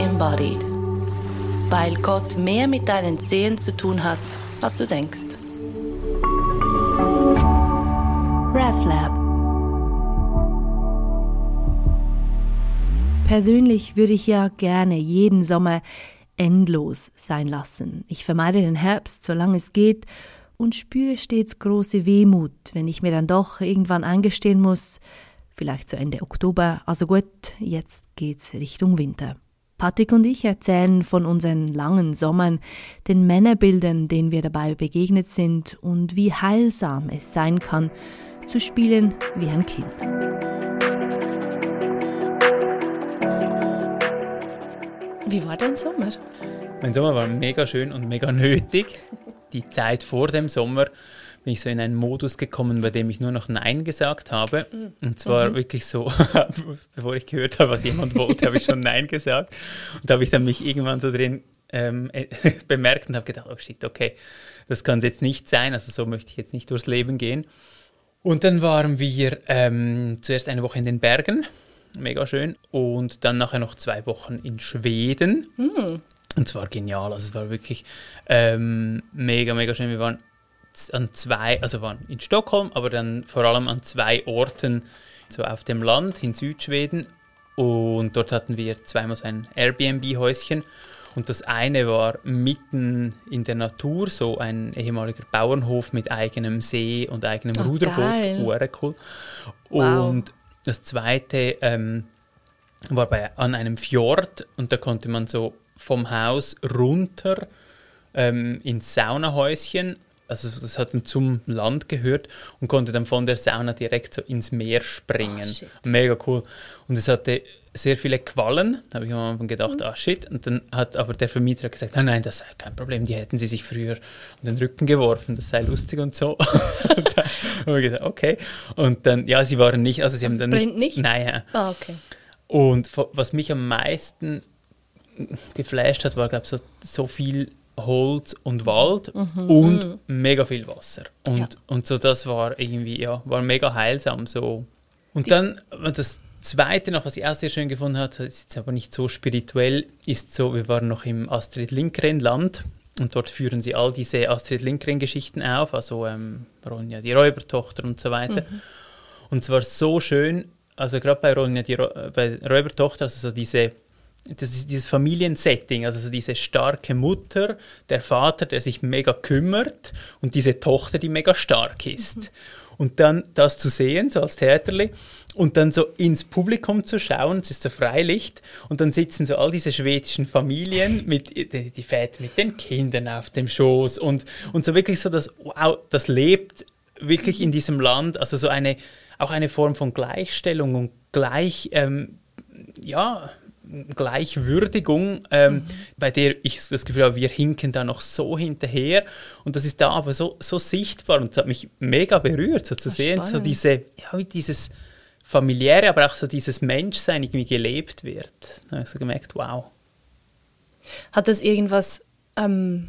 embodied. Weil Gott mehr mit deinen Zehen zu tun hat, als du denkst. RefLab Persönlich würde ich ja gerne jeden Sommer endlos sein lassen. Ich vermeide den Herbst, solange es geht, und spüre stets große Wehmut, wenn ich mir dann doch irgendwann eingestehen muss, vielleicht zu Ende Oktober, also gut, jetzt geht's Richtung Winter. Patrick und ich erzählen von unseren langen Sommern, den Männerbildern, denen wir dabei begegnet sind und wie heilsam es sein kann, zu spielen wie ein Kind. Wie war dein Sommer? Mein Sommer war mega schön und mega nötig. Die Zeit vor dem Sommer bin ich so in einen Modus gekommen, bei dem ich nur noch Nein gesagt habe. Und zwar mhm. wirklich so, bevor ich gehört habe, was jemand wollte, habe ich schon Nein gesagt. Und da habe ich dann mich irgendwann so drin ähm, bemerkt und habe gedacht, oh shit, okay, das kann es jetzt nicht sein. Also so möchte ich jetzt nicht durchs Leben gehen. Und dann waren wir ähm, zuerst eine Woche in den Bergen, mega schön, und dann nachher noch zwei Wochen in Schweden. Mhm. Und zwar genial, also es war wirklich ähm, mega, mega schön. Wir waren an zwei, also waren in Stockholm, aber dann vor allem an zwei Orten, so auf dem Land in Südschweden. Und dort hatten wir zweimal so ein Airbnb-Häuschen. Und das eine war mitten in der Natur, so ein ehemaliger Bauernhof mit eigenem See und eigenem oh, Ruderboot. cool. Wow. Und das zweite ähm, war bei, an einem Fjord und da konnte man so vom Haus runter ähm, ins Saunahäuschen also das hat dann zum Land gehört und konnte dann von der Sauna direkt so ins Meer springen. Oh, Mega cool. Und es hatte sehr viele Quallen. Da habe ich am Anfang gedacht, mhm. ah shit. Und dann hat aber der Vermieter gesagt, nein, nein, das sei kein Problem, die hätten sie sich früher an den Rücken geworfen, das sei lustig und so. und dann habe ich gedacht, okay. Und dann, ja, sie waren nicht, also sie das haben dann nicht, nicht? Nein, ja. Ah, okay. Und was mich am meisten geflasht hat, war, glaube ich, so, so viel Holz und Wald mhm. und mhm. mega viel Wasser. Und, ja. und so das war irgendwie, ja, war mega heilsam so. Und Die dann, das Zweite noch, was ich auch sehr schön gefunden habe, ist jetzt aber nicht so spirituell, ist so, wir waren noch im Astrid Lindgren-Land und dort führen sie all diese Astrid Lindgren-Geschichten auf, also ähm, Ronja, die Räubertochter und so weiter. Mhm. Und es war so schön, also gerade bei Ronja, die bei Räubertochter, also so diese das ist dieses Familiensetting, also so diese starke Mutter, der Vater, der sich mega kümmert und diese Tochter, die mega stark ist. Mhm. Und dann das zu sehen, so als Theaterli, und dann so ins Publikum zu schauen, es ist so Freilicht, und dann sitzen so all diese schwedischen Familien, mit, die, die Väter mit den Kindern auf dem Schoß und, und so wirklich so das, wow, das lebt wirklich in diesem Land, also so eine, auch eine Form von Gleichstellung und gleich, ähm, ja, Gleichwürdigung, ähm, mhm. bei der ich das Gefühl habe, wir hinken da noch so hinterher. Und das ist da aber so, so sichtbar und es hat mich mega berührt, so zu sehen, spannend. so diese, ja, wie dieses familiäre, aber auch so dieses Menschsein irgendwie gelebt wird. Da habe ich so gemerkt, wow. Hat das irgendwas ähm,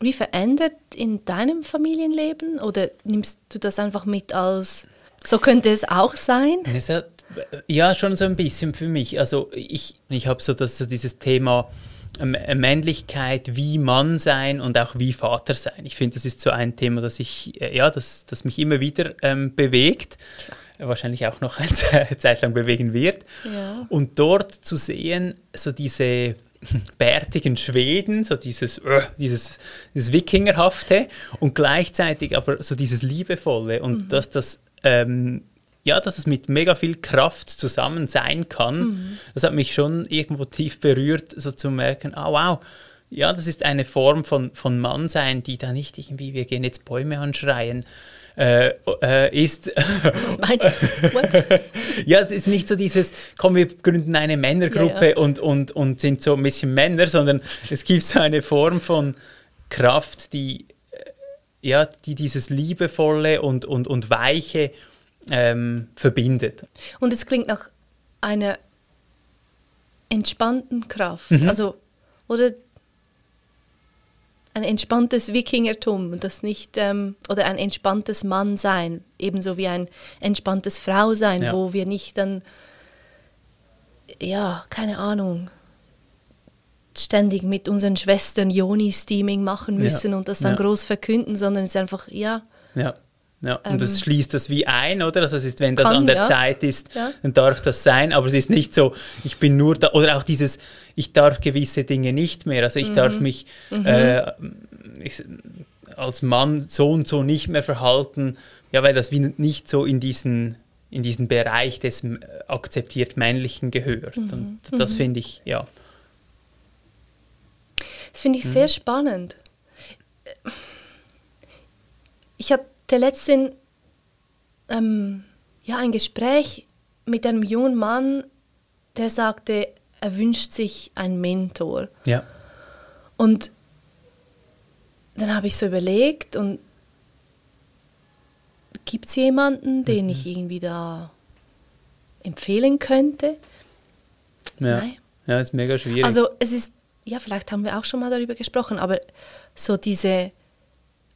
wie verändert in deinem Familienleben oder nimmst du das einfach mit als so könnte es auch sein? Es hat ja, schon so ein bisschen für mich. Also ich, ich habe so, so dieses Thema ähm, Männlichkeit, wie Mann sein und auch wie Vater sein. Ich finde, das ist so ein Thema, das ich, äh, ja, das, das mich immer wieder ähm, bewegt. Wahrscheinlich auch noch eine Zeit lang bewegen wird. Ja. Und dort zu sehen, so diese bärtigen Schweden, so dieses, äh, dieses, dieses Wikingerhafte und gleichzeitig aber so dieses Liebevolle und mhm. dass das ähm, ja, dass es mit mega viel Kraft zusammen sein kann. Mhm. Das hat mich schon irgendwo tief berührt, so zu merken, ah wow, ja, das ist eine Form von, von Mannsein, die da nicht irgendwie, wir gehen jetzt Bäume anschreien, äh, äh, ist. Was meint Ja, es ist nicht so dieses, komm, wir gründen eine Männergruppe ja, ja. Und, und, und sind so ein bisschen Männer, sondern es gibt so eine Form von Kraft, die, äh, ja, die dieses Liebevolle und, und, und Weiche ähm, verbindet. Und es klingt nach einer entspannten Kraft. Mhm. Also, oder ein entspanntes Wikingertum, das nicht, ähm, oder ein entspanntes Mannsein, ebenso wie ein entspanntes Frausein, ja. wo wir nicht dann, ja, keine Ahnung, ständig mit unseren Schwestern Yoni-Steaming machen müssen Ja, und das dann ja. groß verkünden, sondern es ist einfach, ja, Ja. Ja, und Ähm, das schließt das wie ein, oder? Also es ist, wenn das Kann, an der ja. Zeit ist, Ja. dann darf das sein, aber es ist nicht so, ich bin nur da, oder auch dieses, ich darf gewisse Dinge nicht mehr, also ich Mhm. darf mich äh, ich, als Mann so und so nicht mehr verhalten, ja, weil das wie nicht so in diesen, in diesen Bereich des äh, akzeptiert Männlichen gehört. Mhm. Und das finde ich, ja. Das finde ich Mhm. sehr spannend. Ich hatte letztens ähm, ja, ein Gespräch mit einem jungen Mann, der sagte, er wünscht sich einen Mentor. Ja, Und dann habe ich so überlegt und gibt es jemanden, den Mhm. ich irgendwie da empfehlen könnte? ja. Nein. Ja, ist mega schwierig. Also es ist, ja, vielleicht haben wir auch schon mal darüber gesprochen, aber so diese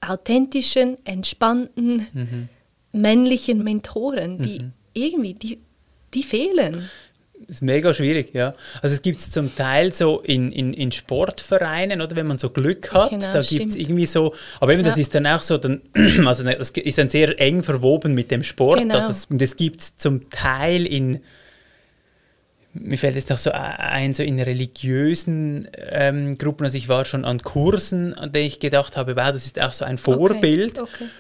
authentischen, entspannten, Mhm. männlichen Mentoren, die irgendwie, die, die fehlen. ist mega schwierig, ja. Also es gibt es zum Teil so in, in, in Sportvereinen, oder wenn man so Glück hat, Genau, da gibt es irgendwie so, aber eben das Ja. ist dann auch so, dann, also ne, das ist dann sehr eng verwoben mit dem Sport. Genau. Also es, und das gibt es zum Teil in, mir fällt jetzt noch so ein, so in religiösen ähm, Gruppen, also ich war schon an Kursen, an denen ich gedacht habe, wow, das ist auch so ein Vorbild. Okay, okay.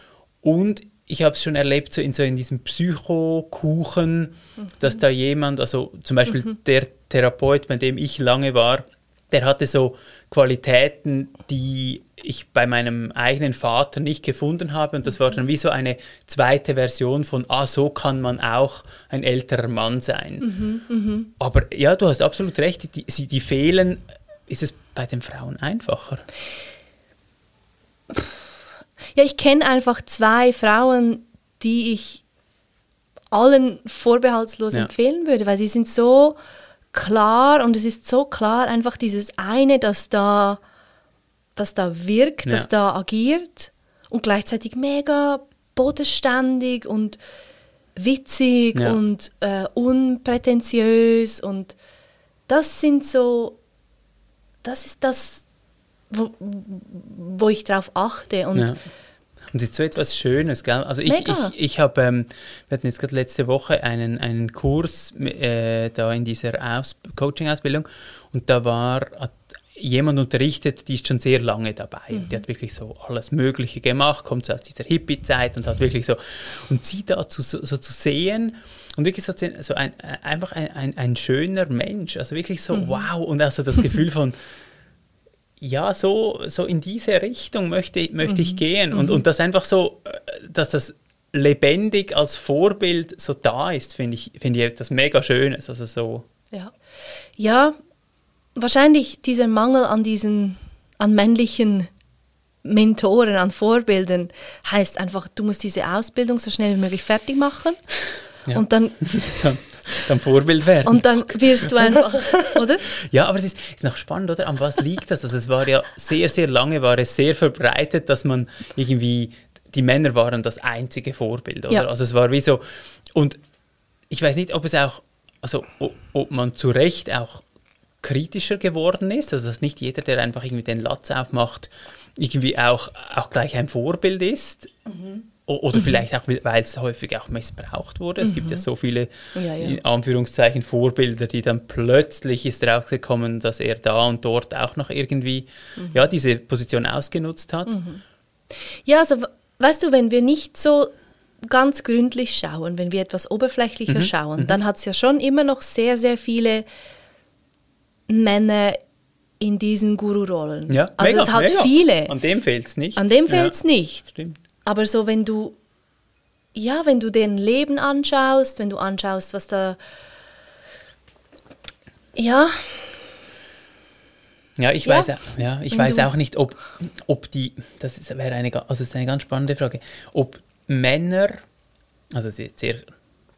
Und ich habe es schon erlebt, so in, so in diesem Psychokuchen, dass da jemand, also zum Beispiel der Therapeut, bei dem ich lange war, der hatte so Qualitäten, die ich bei meinem eigenen Vater nicht gefunden habe. Und das war dann wie so eine zweite Version von, ah, so kann man auch ein älterer Mann sein. Aber ja, du hast absolut recht, die, die, die fehlen. Ist es bei den Frauen einfacher? Ja, ich kenne einfach zwei Frauen, die ich allen vorbehaltslos Ja. empfehlen würde, weil sie sind so klar und es ist so klar einfach dieses eine, das da, das da wirkt, das Ja. da agiert und gleichzeitig mega bodenständig und witzig Ja. und äh, unprätentiös und das sind so, das ist das, wo, wo ich drauf achte und Ja. Und es ist so etwas Schönes, gell? Also ich, Mega. ich, ich habe, ähm, wir hatten jetzt gerade letzte Woche einen, einen Kurs äh, da in dieser Aus Coaching-Ausbildung und da war, hat jemand unterrichtet, die ist schon sehr lange dabei. Und die hat wirklich so alles Mögliche gemacht, kommt so aus dieser Hippie-Zeit und hat wirklich so, und sie da zu, so, so zu sehen und wirklich so, so ein, einfach ein, ein, ein schöner Mensch, also wirklich so wow und also das Gefühl von, ja, so, so in diese Richtung möchte, möchte ich gehen. Und, und das einfach so, äh, dass das lebendig als Vorbild so da ist, finde ich, finde ich etwas mega Schönes. Also so, Ja. ja, wahrscheinlich dieser Mangel an diesen, an männlichen Mentoren, an Vorbildern, heißt einfach, du musst diese Ausbildung so schnell wie möglich fertig machen. Ja. Und dann, dann, dann Vorbild werden. und dann wirst du einfach, oder? ja, aber es ist, ist noch spannend, oder? An was liegt das? Also es war ja sehr, sehr lange, war es sehr verbreitet, dass man irgendwie, die Männer waren das einzige Vorbild, oder? Ja. Also es war wie so, und ich weiß nicht, ob es auch, also ob man zu Recht auch kritischer geworden ist, also dass nicht jeder, der einfach irgendwie den Latz aufmacht, irgendwie auch, auch gleich ein Vorbild ist. O- Oder vielleicht auch, weil es häufig auch missbraucht wurde. Es gibt ja so viele, Ja, ja. in Anführungszeichen, Vorbilder, die dann plötzlich ist rausgekommen, dass er da und dort auch noch irgendwie ja, diese Position ausgenutzt hat. Ja, also we- weißt du, wenn wir nicht so ganz gründlich schauen, wenn wir etwas oberflächlicher Mhm, schauen, dann hat es ja schon immer noch sehr, sehr viele Männer in diesen Guru-Rollen. Ja, also mega, es hat mega. viele. An dem fehlt es nicht. An dem Ja, fehlt es nicht. Stimmt. Aber so, wenn du, ja, wenn du deren Leben anschaust, wenn du anschaust, was da, ja, Ja, ich Ja. weiß, auch- ja, ich weiß auch nicht, ob, ob die, das ist, wäre eine, also ist eine ganz spannende Frage, ob Männer, also es ist sehr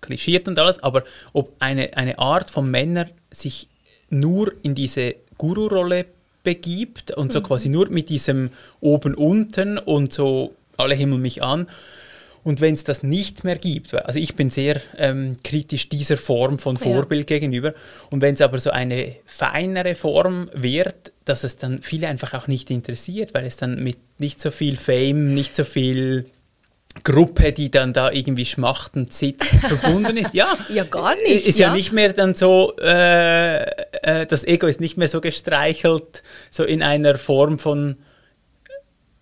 klischiert und alles, aber ob eine, eine Art von Männer sich nur in diese Guru-Rolle begibt und so quasi nur mit diesem oben unten und so alle himmeln mich an Und wenn es das nicht mehr gibt, also ich bin sehr ähm, kritisch dieser Form von Vorbild ja. gegenüber, und wenn es aber so eine feinere Form wird, dass es dann viele einfach auch nicht interessiert, weil es dann mit nicht so viel Fame, nicht so viel Gruppe, die dann da irgendwie schmachtend sitzt, verbunden ist. Ja, ja gar nicht. Ist ja, ja nicht mehr dann so, äh, äh, das Ego ist nicht mehr so gestreichelt, so in einer Form von,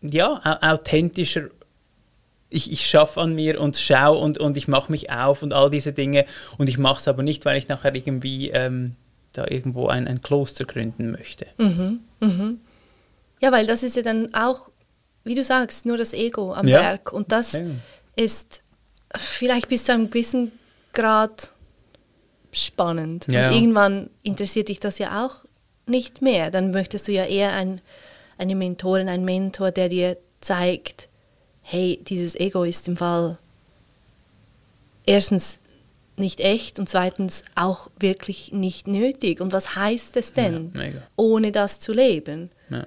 ja, authentischer ich, ich schaffe an mir und schaue und, und ich mache mich auf und all diese Dinge. Und ich mache es aber nicht, weil ich nachher irgendwie ähm, da irgendwo ein, ein Kloster gründen möchte. Mhm, mhm. Ja, weil das ist ja dann auch, wie du sagst, nur das Ego am ja. Werk. Und das ja. ist vielleicht bis zu einem gewissen Grad spannend. Ja. Und irgendwann interessiert dich das ja auch nicht mehr. Dann möchtest du ja eher ein, eine Mentorin, ein Mentor, der dir zeigt, hey, dieses Ego ist im Fall erstens nicht echt und zweitens auch wirklich nicht nötig. Und was heißt es denn, ja, ohne das zu leben? Ja.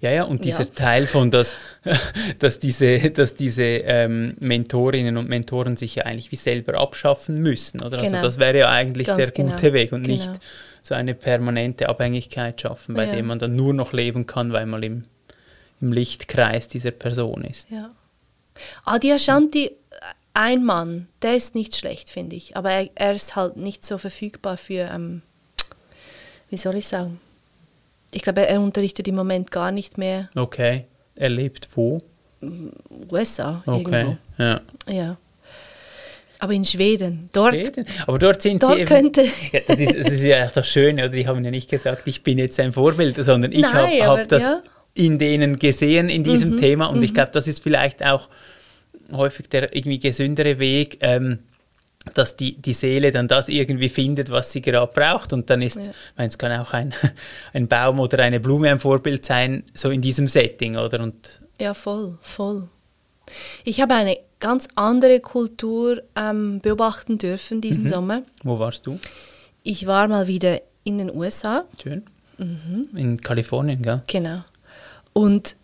Ja, ja, und dieser ja. Teil von, dass, dass diese, dass diese ähm, Mentorinnen und Mentoren sich ja eigentlich wie selber abschaffen müssen. Oder? Also genau. Also das wäre ja eigentlich Ganz der gute genau. Weg und genau. nicht so eine permanente Abhängigkeit schaffen, bei ja. der man dann nur noch leben kann, weil man im im Lichtkreis dieser Person ist. Ja. Adi Ashanti, ein Mann, der ist nicht schlecht, finde ich. Aber er, er, ist halt nicht so verfügbar für, ähm, wie soll ich sagen? Ich glaube, er unterrichtet im Moment gar nicht mehr. Okay. Er lebt wo? USA. Okay. Irgendwo. Ja. ja. Aber in Schweden, dort. Schweden? Aber dort sind dort sie eben, könnte ja, das, ist, das ist ja auch das Schöne, oder? Die haben ja nicht gesagt, ich bin jetzt ein Vorbild, sondern ich habe hab das ja in denen gesehen in diesem mhm. Thema. Und mhm. ich glaube, das ist vielleicht auch häufig der irgendwie gesündere Weg, ähm, dass die, die Seele dann das irgendwie findet, was sie gerade braucht. Und dann ist, ja. meine, es kann auch ein, ein Baum oder eine Blume ein Vorbild sein, so in diesem Setting, oder? Und ja, voll, voll. Ich habe eine ganz andere Kultur ähm, beobachten dürfen diesen mhm. Sommer. Wo warst du? Ich war mal wieder in den USA. Schön. Mhm. In Kalifornien, gell? Genau. Und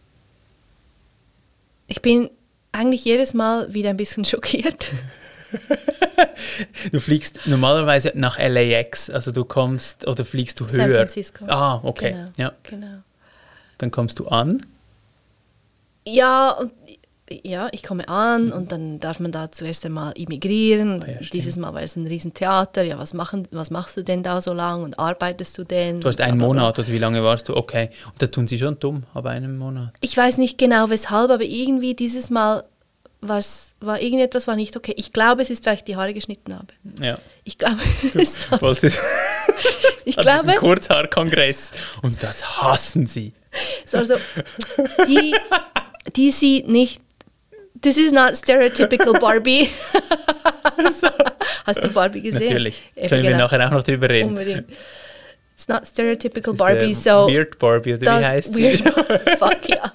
ich bin eigentlich jedes Mal wieder ein bisschen schockiert. du fliegst normalerweise nach LAX, also du kommst oder fliegst du höher? San Francisco. Ah, okay. Genau, ja. genau. Dann kommst du an? Ja, ja, ich komme an mhm. und dann darf man da zuerst einmal immigrieren. Oh ja, Dieses Mal war es ein Riesentheater. Ja, was, machen, was machst du denn da so lang und arbeitest du denn? Du hast einen Monat oder wie lange warst du? Okay. Und da tun sie schon dumm, aber einen Monat. Ich weiß nicht genau weshalb, aber irgendwie dieses Mal war's, war irgendetwas war nicht okay. Ich glaube, es ist, weil ich die Haare geschnitten habe. Ja. Ich glaube, es ist das. ich glaube. Kurzhaarkongress und das hassen sie. Also, die, die sie nicht This is not stereotypical Barbie. Hast du Barbie gesehen? Natürlich. Ich Können wir genau. nachher auch noch drüber reden. Unbedingt. It's not stereotypical Barbie, so. Weird Barbie, oder wie heißt weird, sie? Fuck ja.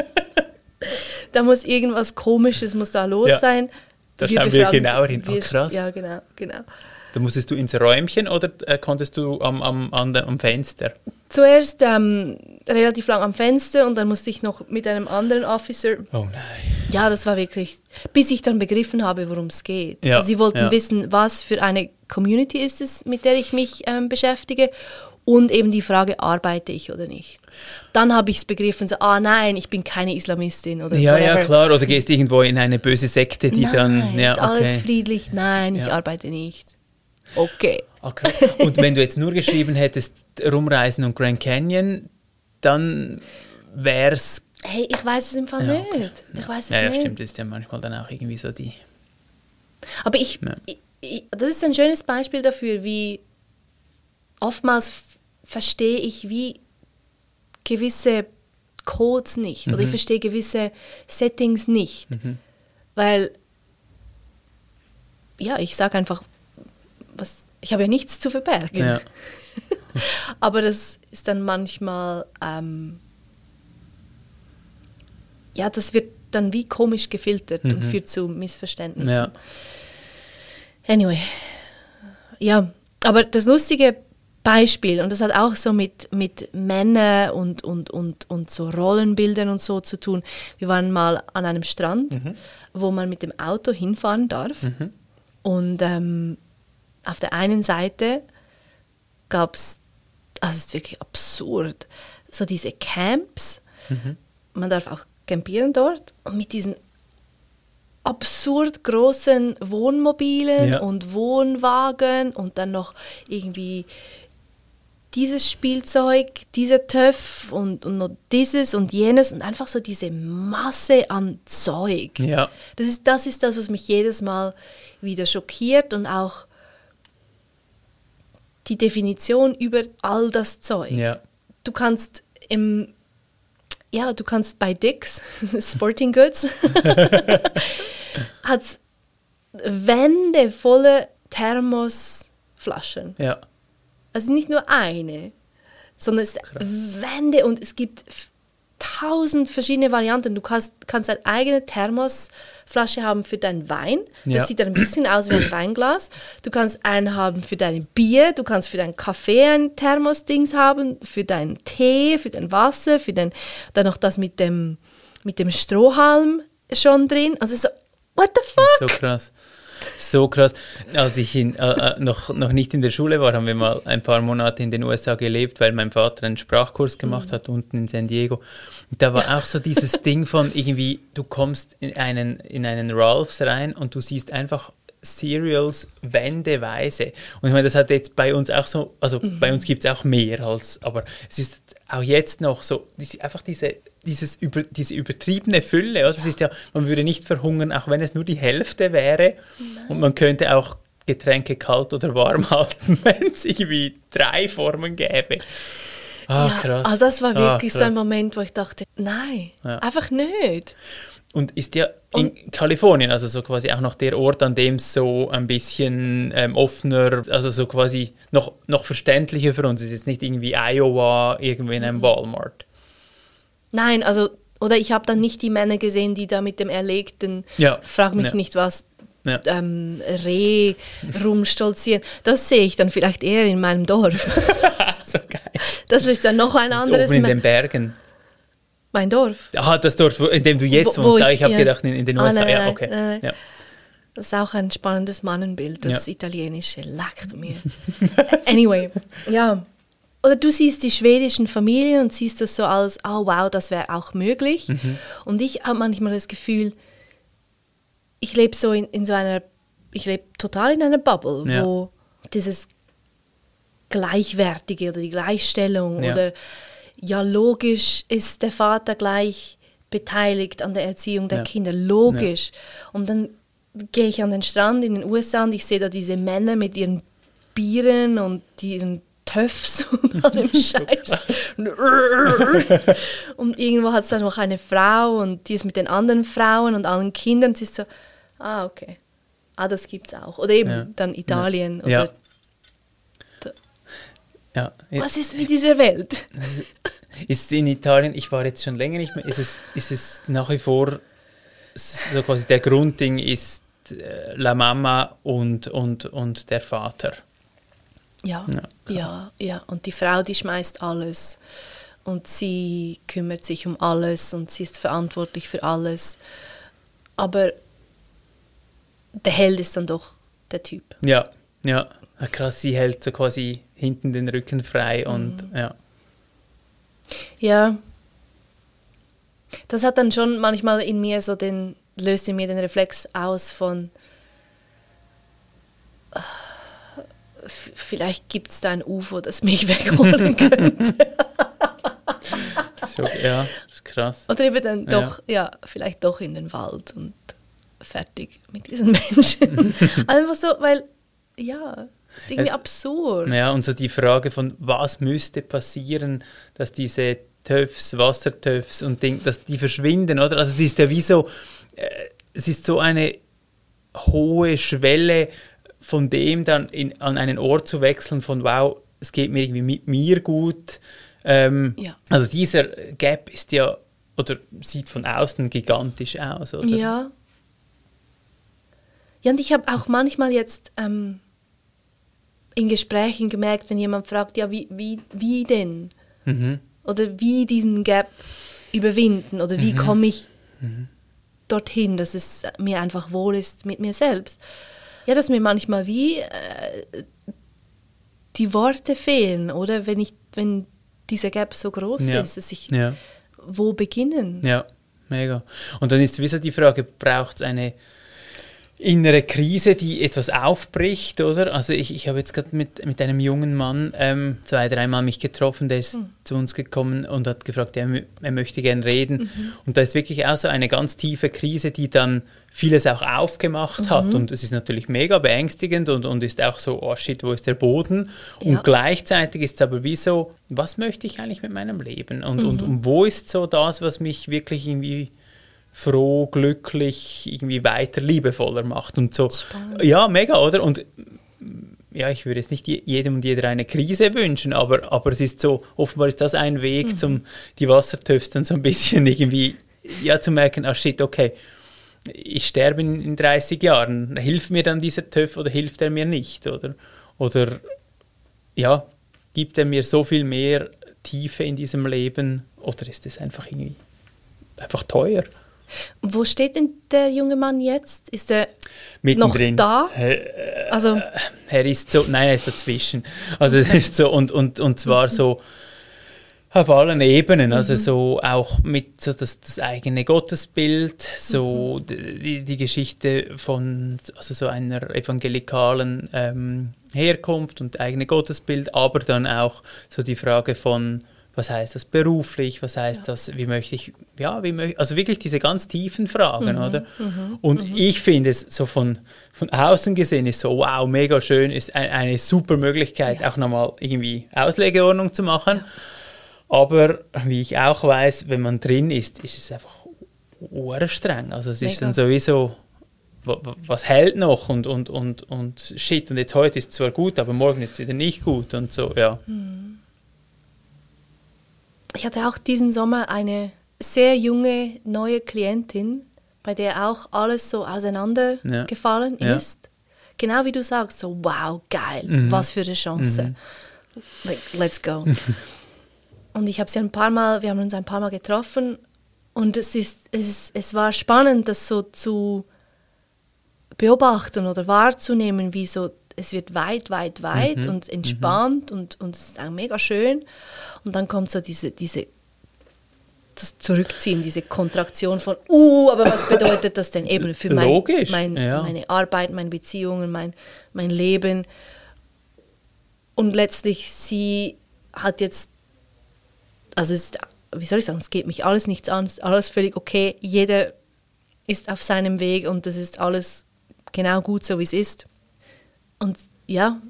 Da muss irgendwas Komisches muss da los ja. sein. Da wir schauen wir genauer hin. Oh, krass. Ja, genau, genau. Da musstest du ins Räumchen oder äh, konntest du am, am, am, am Fenster? Zuerst ähm, relativ lang am Fenster und dann musste ich noch mit einem anderen Officer. Oh nein. Ja, das war wirklich, bis ich dann begriffen habe, worum es geht. Ja, also sie wollten ja. wissen, was für eine Community ist es, mit der ich mich ähm, beschäftige und eben die Frage, arbeite ich oder nicht. Dann habe ich es begriffen, so, ah nein, ich bin keine Islamistin oder Ja, whatever. ja, klar, oder gehst irgendwo in eine böse Sekte, die nein, dann, ja, ist okay. alles friedlich, nein, ja. ich arbeite nicht. Okay. okay. Und wenn du jetzt nur geschrieben hättest, rumreisen und Grand Canyon, dann wäre es. Hey, ich weiß es im Fall ja, okay. nicht. Ich weiß es ja, nicht. Ja, stimmt, das ist ja manchmal dann auch irgendwie so die. Aber ich, ja. ich, ich das ist ein schönes Beispiel dafür, wie oftmals verstehe ich wie gewisse Codes nicht mhm. oder ich mhm. verstehe gewisse Settings nicht, mhm. weil ja, ich sage einfach, was, ich habe ja nichts zu verbergen. Ja. Aber das ist dann manchmal, ähm, ja, das wird dann wie komisch gefiltert mhm. und führt zu Missverständnissen. Ja. Anyway, ja, aber das Lustige Beispiel, und das hat auch so mit, mit Männern und, und, und, und so Rollenbildern und so zu tun. Wir waren mal an einem Strand, wo man mit dem Auto hinfahren darf. Und ähm, auf der einen Seite gab es, also es ist wirklich absurd, so diese Camps. Man darf auch campieren dort und mit diesen absurd großen Wohnmobilen Ja. und Wohnwagen und dann noch irgendwie dieses Spielzeug, dieser Töff und, und noch dieses und jenes und einfach so diese Masse an Zeug. Ja. Das ist, das ist das, was mich jedes Mal wieder schockiert und auch die Definition über all das Zeug. Ja. Du kannst im ja, du kannst bei Dix, Sporting Goods, hat Wände volle Thermosflaschen. Ja. Also nicht nur eine, sondern es Wände und es gibt tausend verschiedene Varianten. Du kannst, kannst eine eigene Thermosflasche haben für deinen Wein. Das Ja. sieht dann ein bisschen aus wie ein Weinglas. Du kannst einen haben für dein Bier, du kannst für deinen Kaffee ein Thermosdings haben, für deinen Tee, für dein Wasser, für den, dann noch das mit dem, mit dem Strohhalm schon drin. Also so, what the fuck? So krass. So krass. Als ich in, äh, äh, noch, noch nicht in der Schule war, haben wir mal ein paar Monate in den USA gelebt, weil mein Vater einen Sprachkurs gemacht hat, unten in San Diego. Und da war auch so dieses Ding von irgendwie, du kommst in einen, in einen Ralphs rein und du siehst einfach Cereals wendeweise. Und ich meine, das hat jetzt bei uns auch so, also bei uns gibt es auch mehr als, aber es ist auch jetzt noch so, einfach diese, dieses über, diese übertriebene Fülle. Oder? Das ist ja, man würde nicht verhungern, auch wenn es nur die Hälfte wäre. Und man könnte auch Getränke kalt oder warm halten, wenn es irgendwie drei Formen gäbe. Ah, Ja, krass. Also das war Ah, wirklich so krass. ein Moment, wo ich dachte, nein, Ja. einfach nicht. Und ist ja in Kalifornien, also so quasi auch noch der Ort, an dem es so ein bisschen ähm, offener, also so quasi noch, noch verständlicher für uns ist. Ist nicht irgendwie Iowa, irgendwie in einem Mhm. Walmart. Nein, also, oder ich habe dann nicht die Männer gesehen, die da mit dem erlegten, Ja, frag mich ja. nicht was, Ja. ähm, Reh rumstolzieren. Das sehe ich dann vielleicht eher in meinem Dorf. so geil. Das ist dann noch ein Das ist anderes, oben in den Bergen. Mein Dorf. Ah, das Dorf, wo- in dem du jetzt Wo- wo wohnst. Ah, ich- ich habe ja. gedacht, in, in den Ah, USA. nein, ja, okay. nein, nein. Ja. Das ist auch ein spannendes Mannenbild, das Ja. italienische, leckt mir. anyway, ja. Oder du siehst die schwedischen Familien und siehst das so als, oh wow, das wäre auch möglich. Mhm. Und ich habe manchmal das Gefühl, ich lebe so in, in so einer, ich lebe total in einer Bubble, Ja. wo dieses Gleichwertige oder die Gleichstellung Ja. oder ja, logisch ist der Vater gleich beteiligt an der Erziehung der Ja. Kinder, logisch. Und dann gehe ich an den Strand in den USA und ich sehe da diese Männer mit ihren Bieren und ihren Töffs und all dem Scheiß. und irgendwo hat es dann noch eine Frau und die ist mit den anderen Frauen und allen Kindern. Sie ist so, ah, okay. Ah, das gibt's auch. Oder eben Ja. dann Italien. Ja. Oder, Ja. Was ist mit dieser Welt? Ist in Italien, ich war jetzt schon länger nicht mehr, ist es, ist es nach wie vor so quasi der Grundding ist äh, La Mama und, und, und der Vater. Ja, Ja, ja, ja. Und die Frau, die schmeißt alles. Und sie kümmert sich um alles und sie ist verantwortlich für alles. Aber der Held ist dann doch der Typ. Ja, ja. Krass, sie hält so quasi hinten den Rücken frei und ja. Ja. Das hat dann schon manchmal in mir so den, löst in mir den Reflex aus von, vielleicht gibt es da ein UFO, das mich wegholen könnte. So, ja, das ist krass. Oder eben dann doch, ja. vielleicht doch in den Wald und fertig mit diesen Menschen. Einfach so, weil, ja, ist irgendwie Es- absurd. Ja, und so die Frage von, was müsste passieren, dass diese Töffs, Wassertöffs und Ding, dass die verschwinden, oder? Also es ist ja wie so, äh, es ist so eine hohe Schwelle, von dem dann in, an einen Ort zu wechseln, von wow, es geht mir irgendwie mit mir gut. Ähm, Ja. Also dieser Gap ist ja, oder sieht von außen gigantisch aus, oder? Ja. Ja, und ich habe auch manchmal jetzt ähm, in Gesprächen gemerkt, wenn jemand fragt, ja, wie, wie, wie denn? Mhm. Oder wie diesen Gap überwinden? Oder wie komme ich dorthin, dass es mir einfach wohl ist mit mir selbst? Ja, dass mir manchmal wie äh, die Worte fehlen, oder? Wenn, ich, wenn dieser Gap so groß Ja. ist, dass ich Ja. wo beginnen? Ja, mega. Und dann ist wieso die Frage, braucht es eine innere Krise, die etwas aufbricht, oder? Also ich, ich habe jetzt gerade mit, mit einem jungen Mann ähm, zwei, dreimal mich getroffen, der ist zu uns gekommen und hat gefragt, er, er möchte gern reden. Und da ist wirklich auch so eine ganz tiefe Krise, die dann vieles auch aufgemacht hat. Und es ist natürlich mega beängstigend und, und ist auch so, oh shit, wo ist der Boden? Und Ja. gleichzeitig ist es aber wie so, was möchte ich eigentlich mit meinem Leben? Und, und, und wo ist so das, was mich wirklich irgendwie froh, glücklich, irgendwie weiter liebevoller macht und so. Spannend. Ja, mega, oder? Und ja, ich würde jetzt nicht je- jedem und jeder eine Krise wünschen, aber, aber es ist so, offenbar ist das ein Weg, zum die Wassertöpfe dann so ein bisschen irgendwie, ja, zu merken, ah shit, okay, ich sterbe in, in 30 Jahren, hilft mir dann dieser TÜV oder hilft er mir nicht, oder? Oder, ja, gibt er mir so viel mehr Tiefe in diesem Leben oder ist es einfach irgendwie einfach teuer? Wo steht denn der junge Mann jetzt? Ist er Mittendrin. noch da? Äh, Also, Er ist so, nein, er ist dazwischen. Also es ist so, und, und, und zwar so auf allen Ebenen, also so auch mit so das, das eigene Gottesbild, so die, die Geschichte von also so einer evangelikalen ähm, Herkunft und eigene Gottesbild, aber dann auch so die Frage von was heißt das beruflich, was heißt das, wie möchte ich, ja, wie möchte, also wirklich diese ganz tiefen Fragen, oder? Und ich finde es so von, von außen gesehen ist so, wow, mega schön, ist ein, eine super Möglichkeit, auch nochmal irgendwie Auslegeordnung zu machen. Aber wie ich auch weiß, wenn man drin ist, ist es einfach streng. Also es ist Mega. dann sowieso, wa- wa- was hält noch und, und, und, und shit, und jetzt heute ist es zwar gut, aber morgen ist es wieder nicht gut und so, ja. Ich hatte auch diesen Sommer eine sehr junge neue Klientin, bei der auch alles so auseinandergefallen Ja. ist. Genau wie du sagst, so wow, geil, Mhm. was für eine Chance. Like, let's go. und ich habe sie ein paar Mal, wir haben uns ein paar Mal getroffen und es ist, es ist, es war spannend, das so zu beobachten oder wahrzunehmen, wie so es wird weit, weit, weit Mhm. und entspannt und, und es ist auch mega schön. Und dann kommt so diese, diese das Zurückziehen, diese Kontraktion von, uh, aber was bedeutet das denn eben für mein, Logisch, mein, ja. meine Arbeit, meine Beziehungen, mein, mein Leben? Und letztlich, sie hat jetzt, also es ist, wie soll ich sagen, es geht mich alles nichts an, ist alles völlig okay, jeder ist auf seinem Weg und das ist alles genau gut so, wie es ist. Und ja,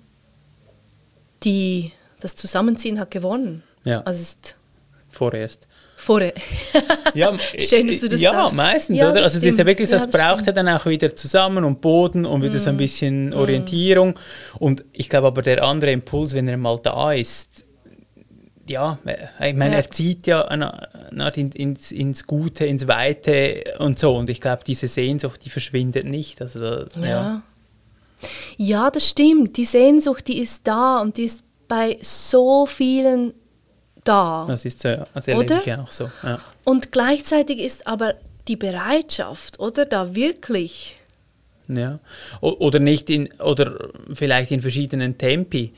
die, das Zusammenziehen hat gewonnen. Ja. Also ist Vorerst. vorher. Ja, Schön, dass du das ja, sagst. meistens, Ja, oder? das Also es ist ja wirklich so, Ja, es das braucht ja dann auch wieder zusammen und Boden und wieder so ein bisschen Orientierung. Und ich glaube aber, der andere Impuls, wenn er mal da ist, ja, äh, ich meine, Ja. er zieht ja in, ins, ins Gute, ins Weite und so. Und ich glaube, diese Sehnsucht, die verschwindet nicht. Also, ja. Ja. ja, das stimmt. Die Sehnsucht, die ist da und die ist bei so vielen da. Das ist ja. Das erlebe Oder? ich auch so. Ja. Und gleichzeitig ist aber die Bereitschaft, oder da wirklich. Ja. Oder nicht in, oder vielleicht in verschiedenen Tempi.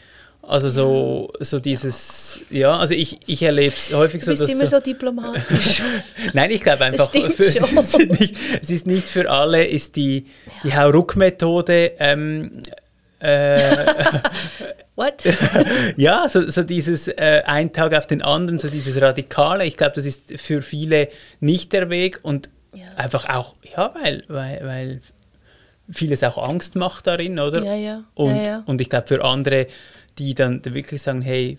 Also so, so dieses, ja, also ich, ich erlebe es häufig Du so, bist dass immer so, so diplomatisch. Nein, ich glaube einfach, für, es, ist nicht, es ist nicht für alle, ist die, die Hauruck-Methode, ähm, äh, What? ja, so, so dieses äh, ein Tag auf den anderen, so dieses Radikale, ich glaube, das ist für viele nicht der Weg und Ja. einfach auch, ja, weil, weil, weil vieles auch Angst macht darin, oder? Ja, ja. Und, Ja, ja. und ich glaube, für andere, die dann wirklich sagen, hey,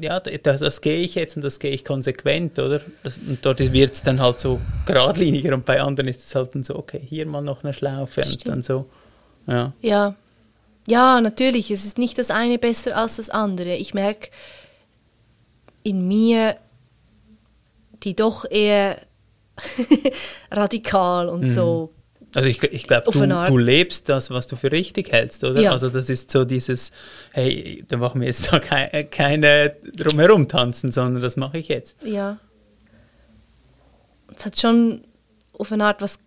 ja, das, das gehe ich jetzt und das gehe ich konsequent, oder? Das, und dort wird es dann halt so geradliniger und bei anderen ist es halt dann so, okay, hier mal noch eine Schlaufe und Stimmt. dann so, ja. Ja. Ja, natürlich. Es ist nicht das eine besser als das andere. Ich merke in mir, die doch eher radikal und so Also ich, ich glaube, du, du lebst das, was du für richtig hältst, oder? Ja. Also das ist so dieses, hey, da machen wir jetzt da keine, keine drumherum tanzen, sondern das mache ich jetzt. Ja. Es hat schon auf eine Art was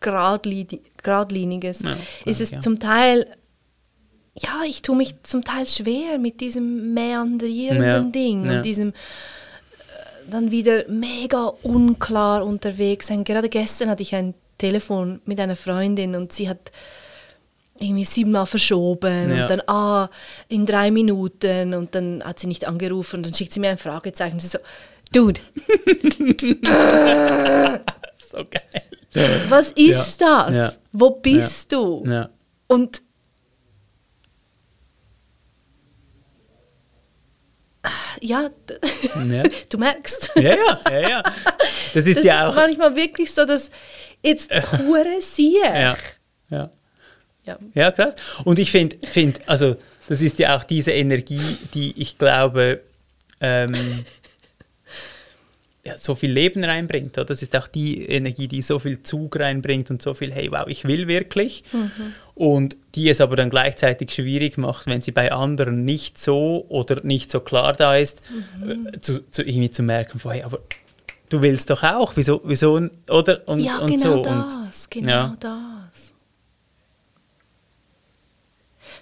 Gradli Gradliniges. Ja, ist es ja. zum Teil, ja, ich tue mich zum Teil schwer mit diesem meandrierenden Ding und diesem äh, dann wieder mega unklar unterwegs sein. Gerade gestern hatte ich ein Telefon mit einer Freundin und sie hat irgendwie siebenmal verschoben Ja. und dann, ah, in drei Minuten und dann hat sie nicht angerufen und dann schickt sie mir ein Fragezeichen. Sie so, Dude, So geil. was ist das? Ja. Wo bist du? Ja. Und ja, Ja. du merkst. Ja, ja, ja, ja. Das ist Das ja ist auch. manchmal wirklich so, dass jetzt pure Sieg. Ja, ja. Ja. Ja, krass. Und ich finde, find, also das ist ja auch diese Energie, die ich glaube, ähm, ja, so viel Leben reinbringt. Oder? Das ist auch die Energie, die so viel Zug reinbringt und so viel, hey, wow, ich will wirklich. Und die es aber dann gleichzeitig schwierig macht, wenn sie bei anderen nicht so oder nicht so klar da ist, äh, zu, zu, irgendwie zu merken, hey, aber du willst doch auch, wieso, wieso, oder? Und, ja, und genau so. das, Und, genau ja. das.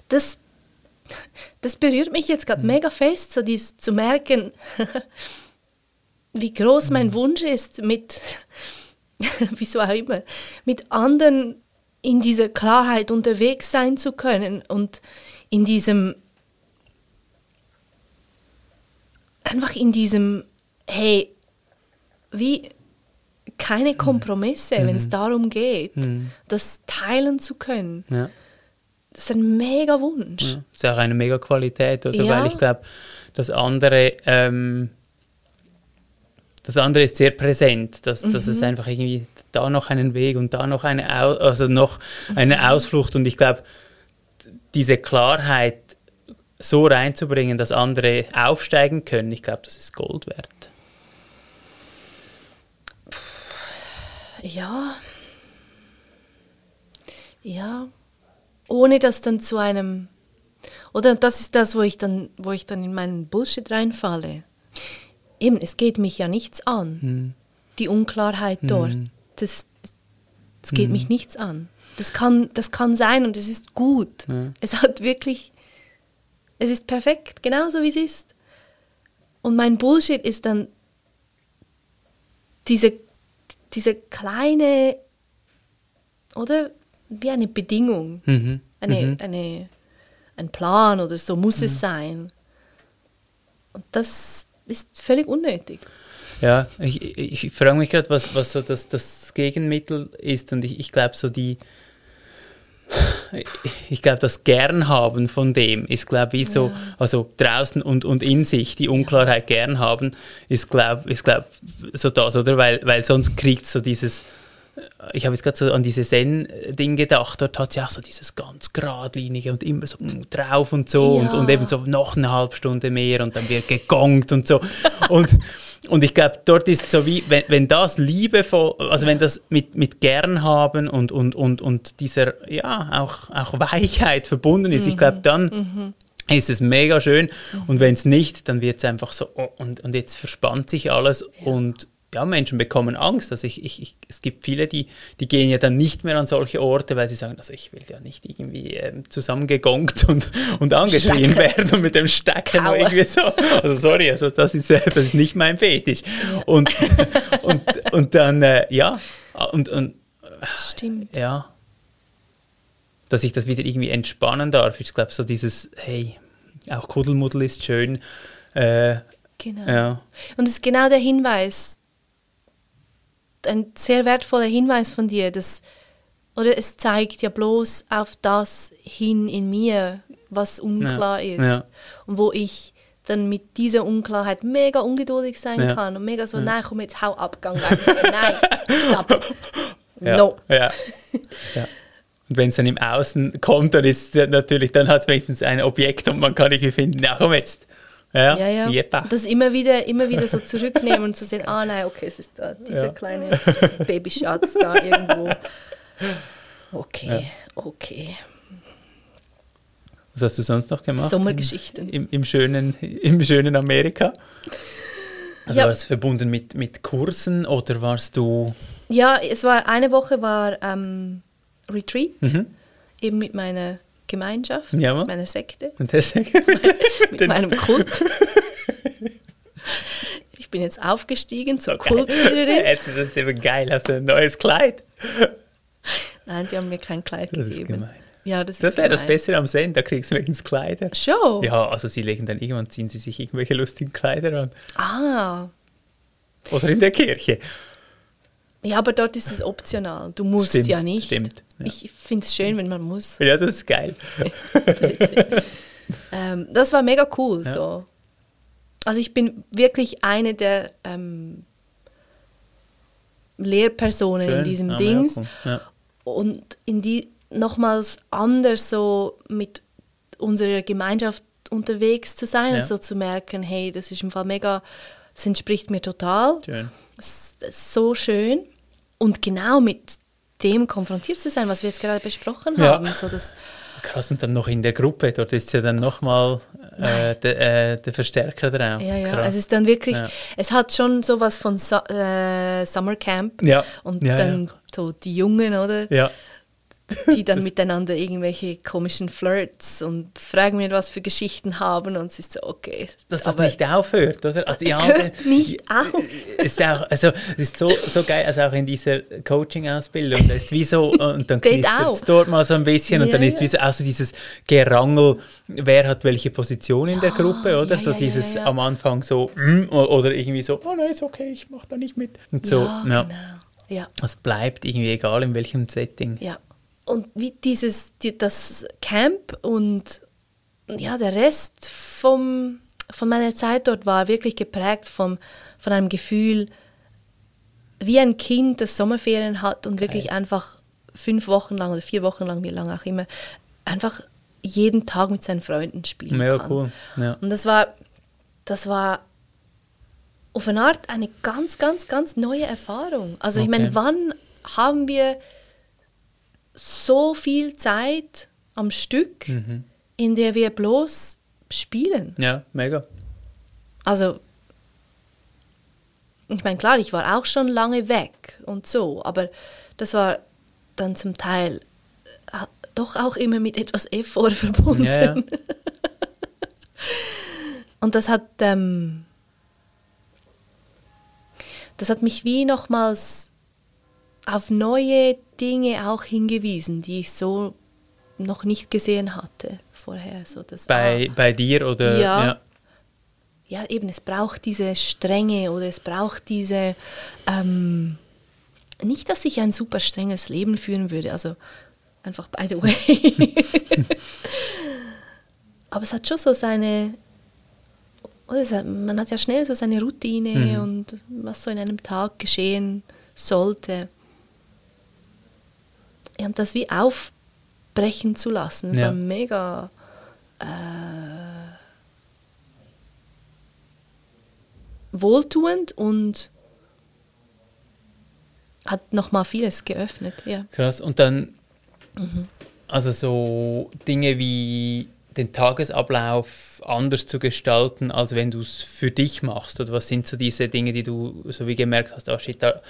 Das, das berührt mich jetzt Mhm. gerade mega fest, so dies zu merken, wie groß Mhm. mein Wunsch ist, mit, wieso auch immer, mit anderen in dieser Klarheit unterwegs sein zu können und in diesem, einfach in diesem, hey, wie keine Kompromisse, wenn es darum geht, Mhm. das teilen zu können. Ja. Das ist ein mega Wunsch. Ja, ist auch eine mega Qualität, oder? Ja. Weil ich glaube, das andere, ähm, das andere ist sehr präsent, dass, dass Mhm. es einfach irgendwie da noch einen Weg und da noch eine, Au also noch Mhm. eine Ausflucht und ich glaube, diese Klarheit so reinzubringen, dass andere aufsteigen können, ich glaube, das ist Gold wert. Ja. Ja. Ohne das dann zu einem. Oder das ist das, wo ich dann, wo ich dann in meinen Bullshit reinfalle. Eben, es geht mich ja nichts an. Hm. Die Unklarheit dort. Das, das geht mich nichts an. Das kann, das kann sein und es ist gut. Ja. Es hat wirklich. Es ist perfekt, genauso wie es ist. Und mein Bullshit ist dann diese, diese kleine, oder wie eine Bedingung, Mhm. eine, Mhm. eine, ein Plan oder so muss es sein. Und das ist völlig unnötig. Ja, ich, ich, ich frage mich gerade, was, was so das, das Gegenmittel ist und ich, ich glaube so die, ich glaube das Gern haben von dem ist glaube ich so, also draußen und, und in sich die Unklarheit gern haben, ist glaube ist glaub, so das, oder? Weil, weil sonst kriegt so dieses, ich habe jetzt gerade so an diese Zen-Ding gedacht, dort hat sie auch so dieses ganz geradlinige und immer so drauf und so und, Ja. und eben so noch eine halbe Stunde mehr und dann wird gegongt und so. Und, und ich glaube, dort ist so wie, wenn, wenn das liebevoll, also wenn das mit, mit gern haben und, und, und, und dieser, ja, auch, auch Weichheit verbunden ist, ich glaube, dann ist es mega schön. Und wenn es nicht, dann wird es einfach so, oh, und, und jetzt verspannt sich alles und ja, Menschen bekommen Angst. Also ich, ich, ich, es gibt viele, die, die gehen ja dann nicht mehr an solche Orte, weil sie sagen, also ich will ja nicht irgendwie ähm, zusammengegongt und, und angeschrien werden und mit dem Stecken Kauen. irgendwie so. Also sorry, also das ist, äh, das ist nicht mein Fetisch. Und, und, und dann, äh, ja, und, und Stimmt. ja, dass ich das wieder irgendwie entspannen darf. Ich glaube, so dieses, hey, auch Kuddelmuddel ist schön. Äh, Genau. ja, Und es ist genau der Hinweis, ein sehr wertvoller Hinweis von dir, dass, oder es zeigt ja bloß auf das hin in mir, was unklar Ja, ist. ja. Und wo ich dann mit dieser Unklarheit mega ungeduldig sein Ja. kann und mega so, nein, komm jetzt, hau ab, gang weg. nein, stop No. Und wenn es dann im Außen kommt, dann ist natürlich, dann hat es wenigstens ein Objekt und man kann irgendwie finden, na komm jetzt. Ja, Ja, ja. Das immer wieder, immer wieder so zurücknehmen und zu sehen, ah nein, okay, es ist da, dieser Ja. kleine Babyschatz da irgendwo. Okay, okay. Was hast du sonst noch gemacht? Sommergeschichten. Im, im, schönen, im schönen Amerika? Also Ja. war es verbunden mit, mit Kursen oder warst du... Ja, es war eine Woche war ähm, Retreat, Mhm. eben mit meiner Gemeinschaft, Jawohl. mit meiner Sekte, Und deswegen, mit meinem Kult. ich bin jetzt aufgestiegen zur Kultführerin. Jetzt ist das eben geil, hast du ein neues Kleid. Nein, sie haben mir kein Kleid Das ist gegeben. gemein. Ja, das, Das ist wäre das. Bessere am Send, da kriegst du wenigstens Kleider. Schon? Ja, also sie legen dann irgendwann, ziehen sie sich irgendwelche lustigen Kleider an. Ah, Oder in der Kirche. Ja, aber dort ist es optional. Du musst Stimmt, ja nicht. stimmt, ja. Ich finde es schön, wenn man muss. Ja, das ist geil. ähm, das war mega cool. Ja. So. Also ich bin wirklich eine der ähm, Lehrpersonen in diesem Ah, Dings. Ja, und in die nochmals anders so mit unserer Gemeinschaft unterwegs zu sein und so zu merken, hey, das ist im Fall mega, das entspricht mir total. Schön. Es so schön. Und genau mit dem konfrontiert zu sein, was wir jetzt gerade besprochen Ja. haben. So das, Krass, und dann noch in der Gruppe, dort ist ja dann nochmal äh, der, äh, der Verstärker drauf. ja, ja, Krass. es ist dann wirklich, Ja. es hat schon sowas von Su äh, Summer Camp. Ja. Und Ja, dann so die Jungen, oder? ja, die dann miteinander irgendwelche komischen Flirts und fragen mir, was für Geschichten haben und es ist so, okay. dass das nicht aufhört, oder? Also, es ja, hört nicht ja, auf. Ist auch, also, es ist so, so geil, also auch in dieser Coaching-Ausbildung, da ist wie so, und dann knistert es dort mal so ein bisschen und Ja, dann ist ja. wie so, auch so dieses Gerangel, wer hat welche Position in der Gruppe, oder? ja, so ja, ja, dieses ja. am Anfang so, mm, oder irgendwie so, oh nein, ist okay, ich mach da nicht mit. Und so, ja, ja. genau. Ja, Es bleibt irgendwie egal, in welchem Setting. ja. Und wie dieses, die, das Camp und ja, der Rest vom, von meiner Zeit dort war wirklich geprägt vom, von einem Gefühl, wie ein Kind, das Sommerferien hat und wirklich einfach fünf Wochen lang oder vier Wochen lang, wie lange auch immer, einfach jeden Tag mit seinen Freunden spielen Mega kann. cool. Ja. Und das war, das war auf eine Art eine ganz, ganz, ganz neue Erfahrung. Also ich Okay. meine, wann haben wir so viel Zeit am Stück, Mhm. in der wir bloß spielen? ja, mega. Also, ich meine, klar, ich war auch schon lange weg und so, aber das war dann zum Teil äh, doch auch immer mit etwas Effort verbunden. Ja, ja. Und das hat, ähm, das hat mich wie nochmals auf neue Dinge auch hingewiesen, die ich so noch nicht gesehen hatte vorher. So, das, Bei, bei dir oder? Ja. ja. ja, eben, es braucht diese Strenge oder es braucht diese, ähm, nicht, dass ich ein super strenges Leben führen würde, also einfach by the way. Aber es hat schon so seine, hat, man hat ja schnell so seine Routine Mhm. und was so in einem Tag geschehen sollte. Ja, das wie aufbrechen zu lassen, das Ja. war mega äh, wohltuend und hat nochmal vieles geöffnet. Ja. Krass. Und dann, Mhm. also so Dinge wie den Tagesablauf anders zu gestalten, als wenn du es für dich machst? Oder was sind so diese Dinge, die du so wie gemerkt hast, oh shit, da,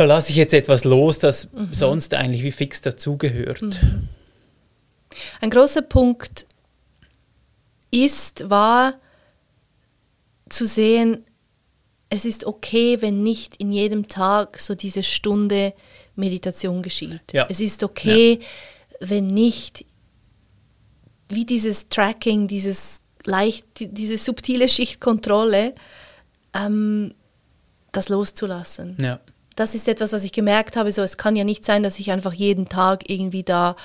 da lasse ich jetzt etwas los, das Mhm. sonst eigentlich wie fix dazugehört? Ein großer Punkt ist, war zu sehen, es ist okay, wenn nicht in jedem Tag so diese Stunde Meditation geschieht. Ja. Es ist okay, wenn nicht wie dieses Tracking, dieses leicht, die- diese subtile Schichtkontrolle, ähm, das loszulassen. Ja. Das ist etwas, was ich gemerkt habe. So, es kann ja nicht sein, dass ich einfach jeden Tag irgendwie da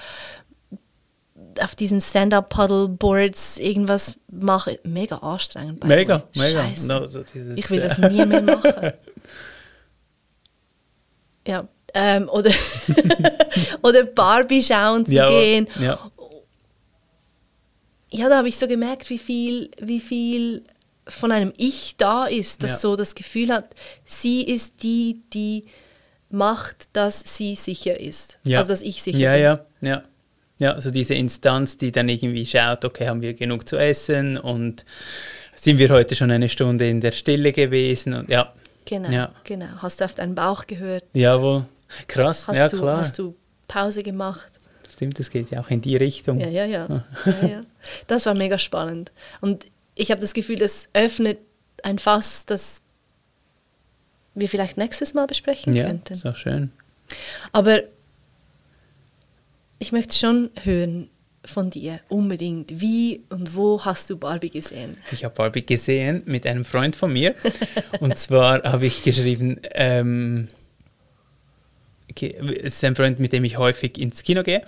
auf diesen Stand-up-Paddle-Boards irgendwas mache. Mega anstrengend. Mega, mega. No, so ich will das äh, nie mehr machen. ja. Ähm, oder, oder Barbie schauen zu ja, gehen. Ja. Ja, da habe ich so gemerkt, wie viel, wie viel von einem Ich da ist, das Ja. so das Gefühl hat, sie ist die, die macht, dass sie sicher ist. Ja. Also dass ich sicher Ja, bin. ja, ja. Ja, also diese Instanz, die dann irgendwie schaut, okay, haben wir genug zu essen und sind wir heute schon eine Stunde in der Stille gewesen und ja, Genau, Ja. genau. Hast du auf deinen Bauch gehört? jawohl. Krass, Hast, ja du, klar. hast du Pause gemacht? Stimmt, das geht ja auch in die Richtung. Ja, ja, ja. ja, ja. Das war mega spannend. Und ich habe das Gefühl, das öffnet ein Fass, das wir vielleicht nächstes Mal besprechen Ja, könnten. so schön. Aber ich möchte schon hören von dir, unbedingt. Wie und wo hast du Barbie gesehen? Ich habe Barbie gesehen mit einem Freund von mir. und zwar habe ich geschrieben, ähm, ist ein Freund, mit dem ich häufig ins Kino gehe.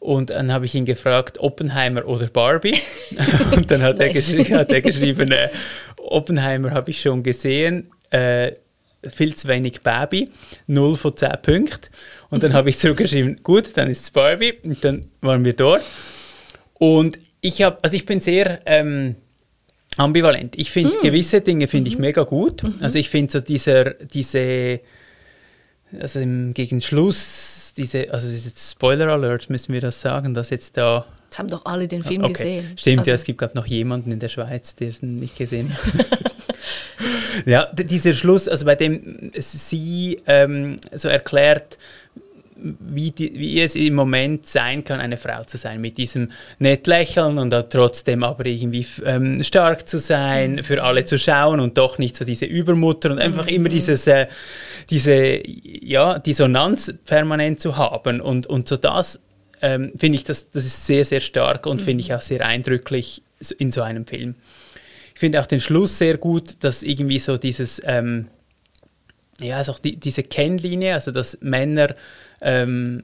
Und dann habe ich ihn gefragt, Oppenheimer oder Barbie? und dann hat, er, Nice. geschri hat er geschrieben, äh, Oppenheimer habe ich schon gesehen, äh, viel zu wenig Barbie, 0 von 10 Punkten. Und dann habe ich zurückgeschrieben, gut, dann ist es Barbie. Und dann waren wir dort. Und ich habe, also ich bin sehr ähm, ambivalent. Ich finde gewisse Dinge finde ich mega gut. Also ich finde so dieser, diese, also im, gegen Schluss, diese, also diese Spoiler Alert, müssen wir das sagen, dass jetzt da. Das haben doch alle den Film Okay. gesehen. Stimmt, Also, ja, es gibt glaube noch jemanden in der Schweiz, der es nicht gesehen hat. ja, dieser Schluss, also bei dem sie ähm, so erklärt, wie, die, wie es im Moment sein kann, eine Frau zu sein, mit diesem nett lächeln und dann trotzdem aber irgendwie ähm, stark zu sein, für alle zu schauen und doch nicht so diese Übermutter und einfach immer dieses, äh, diese ja, Dissonanz permanent zu haben. Und, und so das ähm, finde ich, das, das ist sehr, sehr stark und finde ich auch sehr eindrücklich in so einem Film. Ich finde auch den Schluss sehr gut, dass irgendwie so dieses, ähm, ja, also auch die, diese Kennlinie, also dass Männer, ähm,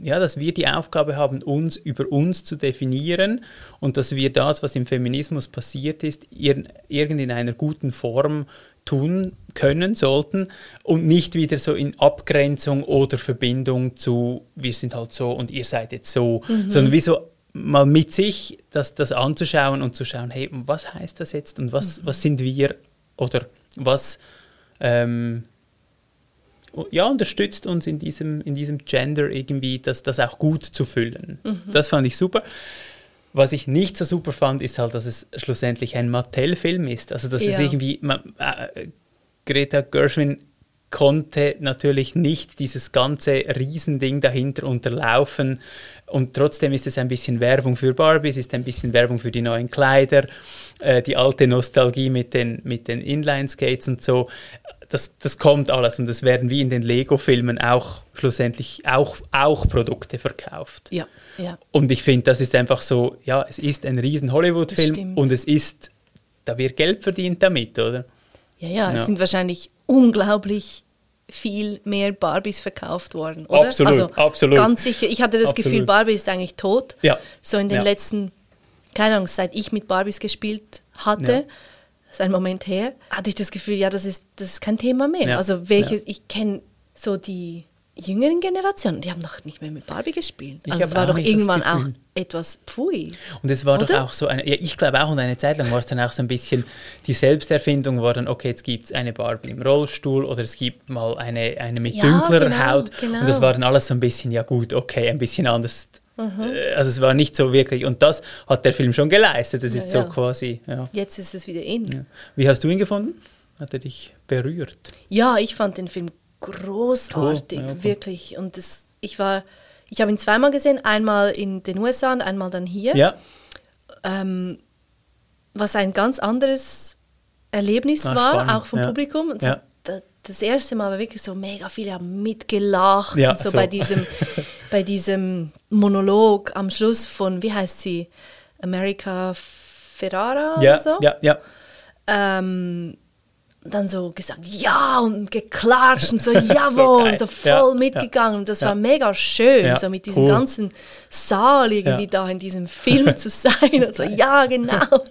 ja, dass wir die Aufgabe haben, uns über uns zu definieren und dass wir das, was im Feminismus passiert ist, ir irgend in einer guten Form tun können sollten und nicht wieder so in Abgrenzung oder Verbindung zu, wir sind halt so und ihr seid jetzt so, sondern wie so mal mit sich das, das anzuschauen und zu schauen, hey, was heißt das jetzt und was, was sind wir oder was ähm, ja, unterstützt uns in diesem, in diesem Gender irgendwie, das, das auch gut zu füllen. Das fand ich super. Was ich nicht so super fand, ist halt, dass es schlussendlich ein Mattel-Film ist. Also, dass es Ja. irgendwie, man, äh, Greta Gershwin konnte natürlich nicht dieses ganze Riesending dahinter unterlaufen. Und trotzdem ist es ein bisschen Werbung für Barbie, es ist ein bisschen Werbung für die neuen Kleider, äh, die alte Nostalgie mit den, mit den Inline-Skates und so. Das, das kommt alles und es werden wie in den Lego-Filmen auch schlussendlich auch, auch Produkte verkauft. Ja, ja. Und ich finde, das ist einfach so, ja, es ist ein riesen Hollywood-Film und es ist, da wird Geld verdient damit, oder? Ja, ja, es Ja. sind wahrscheinlich unglaublich viel mehr Barbies verkauft worden, oder? Absolut, also, absolut. Ganz sicher. Ich hatte das Absolut. Gefühl, Barbie ist eigentlich tot. Ja. So in den Ja. letzten, keine Ahnung, seit ich mit Barbies gespielt hatte, Ja. Ist ein Moment her, hatte ich das Gefühl, ja, das ist, das ist kein Thema mehr. Ja. Also welches, ich kenne so die jüngeren Generationen, die haben noch nicht mehr mit Barbie gespielt. Ich Also es war doch irgendwann auch etwas pfui. Und es war Oder? doch auch so eine, ja, ich glaube auch, und eine Zeit lang war es dann auch so ein bisschen, die Selbsterfindung war dann, okay, jetzt gibt es eine Barbie im Rollstuhl oder es gibt mal eine, eine mit Ja, dünklerer genau, Haut. genau. Und das war dann alles so ein bisschen, ja gut, okay, ein bisschen anders. Mhm. Also es war nicht so wirklich, und das hat der Film schon geleistet. Das ist Ja, so ja. quasi, ja. Jetzt ist es wieder in. Wie hast du ihn gefunden? Hat er dich berührt? Ja, ich fand den Film großartig, ja, okay. wirklich. Und das, ich war, ich habe ihn zweimal gesehen, einmal in den USA und einmal dann hier. Ja, Ähm, was ein ganz anderes Erlebnis Ah, war, spannend, auch vom. Publikum. Und Das erste Mal war wirklich so mega viele haben mitgelacht. Ja, und so, so. Bei, diesem, bei diesem Monolog am Schluss von, wie heißt sie? America Ferrara ja, oder so? ja, ja. ähm, dann so gesagt, ja, und geklatscht und so, jawohl, geil. und so voll ja. mitgegangen. Und das Ja. war mega schön, Ja, so mit diesem cool. ganzen Saal irgendwie da in diesem Film zu sein. Und so, ja, genau.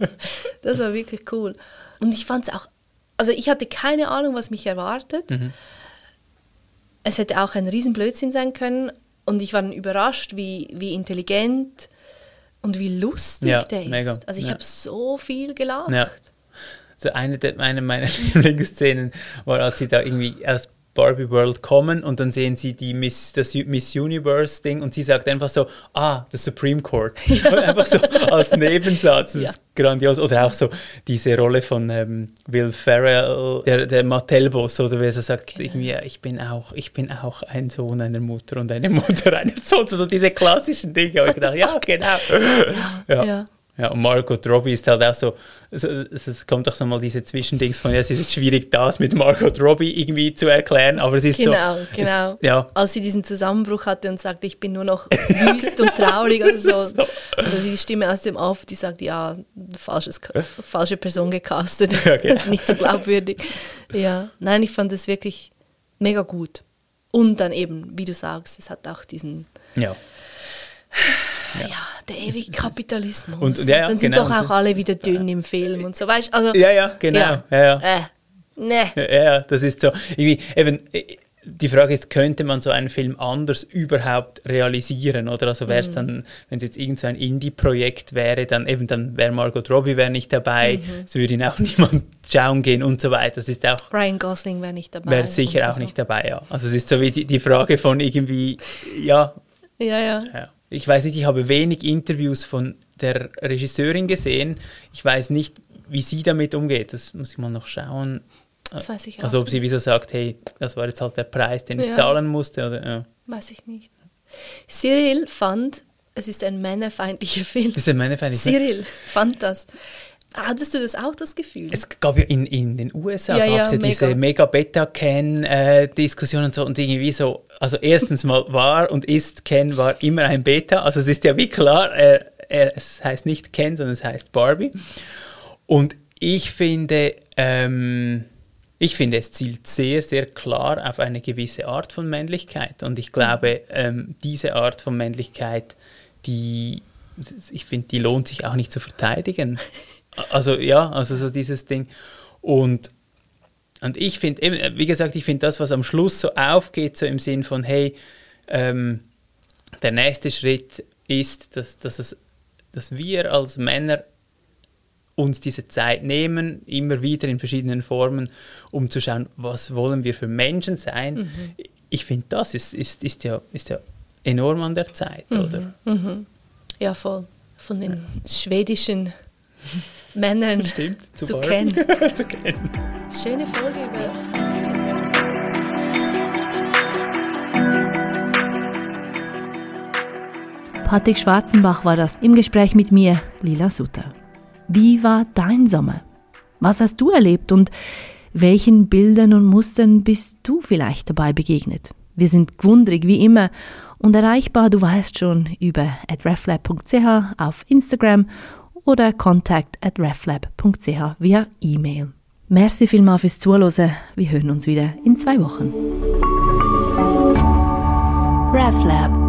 Das war wirklich cool. Und ich fand es auch, also ich hatte keine Ahnung, was mich erwartet. Mhm. Es hätte auch ein Riesenblödsinn sein können. Und ich war dann überrascht, wie, wie intelligent und wie lustig Ja, der ist. mega. Also ich Ja. habe so viel gelacht. Ja. So eine, der, eine meiner Lieblingsszenen war, als sie da irgendwie aus Barbie World kommen und dann sehen sie die Miss, das Miss Universe Ding und sie sagt einfach so, ah, the Supreme Court. Ja. einfach so als Nebensatz. Das ja. ist grandios. Oder auch so diese Rolle von ähm, Will Ferrell, der, der Mattel-Boss, oder wie er so sagt, genau. irgendwie, ich bin auch, ich bin auch ein Sohn einer Mutter und eine Mutter eines Sohns. So diese klassischen Dinge. Und ich gedacht, ja, genau. ja. ja. Ja, und Margot Robbie ist halt auch so, es, es kommt doch so mal diese Zwischendings von, ja, es ist jetzt schwierig, das mit Margot Robbie irgendwie zu erklären, aber es ist genau, so. Genau, genau. Ja. Als sie diesen Zusammenbruch hatte und sagte, ich bin nur noch wüst und traurig und so. so. Und die Stimme aus dem Off, die sagt, ja, falsches, falsche Person gecastet, ja, genau. nicht so glaubwürdig. Ja, nein, ich fand es wirklich mega gut. Und dann eben, wie du sagst, es hat auch diesen... Ja ja, ja der ewige Kapitalismus. Und, ja, ja, dann sind genau, doch auch alle wieder dünn im Film und so, weißt also, Ja, ja, genau. Ja, ja. Äh, nee. ja, das ist so. Irgendwie, eben, die Frage ist, könnte man so einen Film anders überhaupt realisieren? Oder also wäre es mhm. dann, wenn es jetzt irgend so ein Indie-Projekt wäre, dann eben dann wäre Margot Robbie wär nicht dabei, mhm. es würde ihn auch niemand schauen gehen und so weiter. Das ist auch. Ryan Gosling wäre nicht dabei. Wäre sicher auch so. nicht dabei, ja. Also es ist so wie die, die Frage von irgendwie, ja. Ja, ja. ja ich weiß nicht, ich habe wenig Interviews von der Regisseurin gesehen. Ich weiß nicht, wie sie damit umgeht. Das muss ich mal noch schauen. Das weiß ich auch. Also ob sie wieso sagt, hey, das war jetzt halt der Preis, den ja. ich zahlen musste. Oder, ja. Weiß ich nicht. Cyril fand, es ist ein männerfeindlicher Film. Das ist ein männerfeindlicher Film. Cyril fand das. Hattest du das auch, das Gefühl? Es gab ja in, in den USA ja, ja, ja diese Mega-Beta-Can-Diskussion äh, und so und irgendwie so, also erstens mal war und ist Ken war immer ein Beta, also es ist ja wie klar, er, er, es heißt nicht Ken, sondern es heißt Barbie. Und ich finde, ähm, ich finde, es zielt sehr, sehr klar auf eine gewisse Art von Männlichkeit. Und ich glaube, ähm, diese Art von Männlichkeit, die, ich finde, die lohnt sich auch nicht zu verteidigen. Also ja, also so dieses Ding. Und, und ich finde, wie gesagt, ich finde das, was am Schluss so aufgeht, so im Sinn von, hey, ähm, der nächste Schritt ist, dass, dass, es, dass wir als Männer uns diese Zeit nehmen, immer wieder in verschiedenen Formen, um zu schauen, was wollen wir für Menschen sein. Mhm. Ich finde, das ist, ist, ist, ja, ist ja enorm an der Zeit, mhm. oder? Mhm. Ja, voll. Von den schwedischen Männern Stimmt, zu, zu kennen. zu kennen. Schöne Folge über. Patrick Schwarzenbach war das im Gespräch mit mir, Lila Sutter. Wie war dein Sommer? Was hast du erlebt und welchen Bildern und Mustern bist du vielleicht dabei begegnet? Wir sind gewundrig wie immer und erreichbar, du weißt schon, über atreflab.ch auf Instagram oder contact at reflab.ch via E-Mail. Merci vielmals fürs Zuhören. Wir hören uns wieder in zwei Wochen. RefLab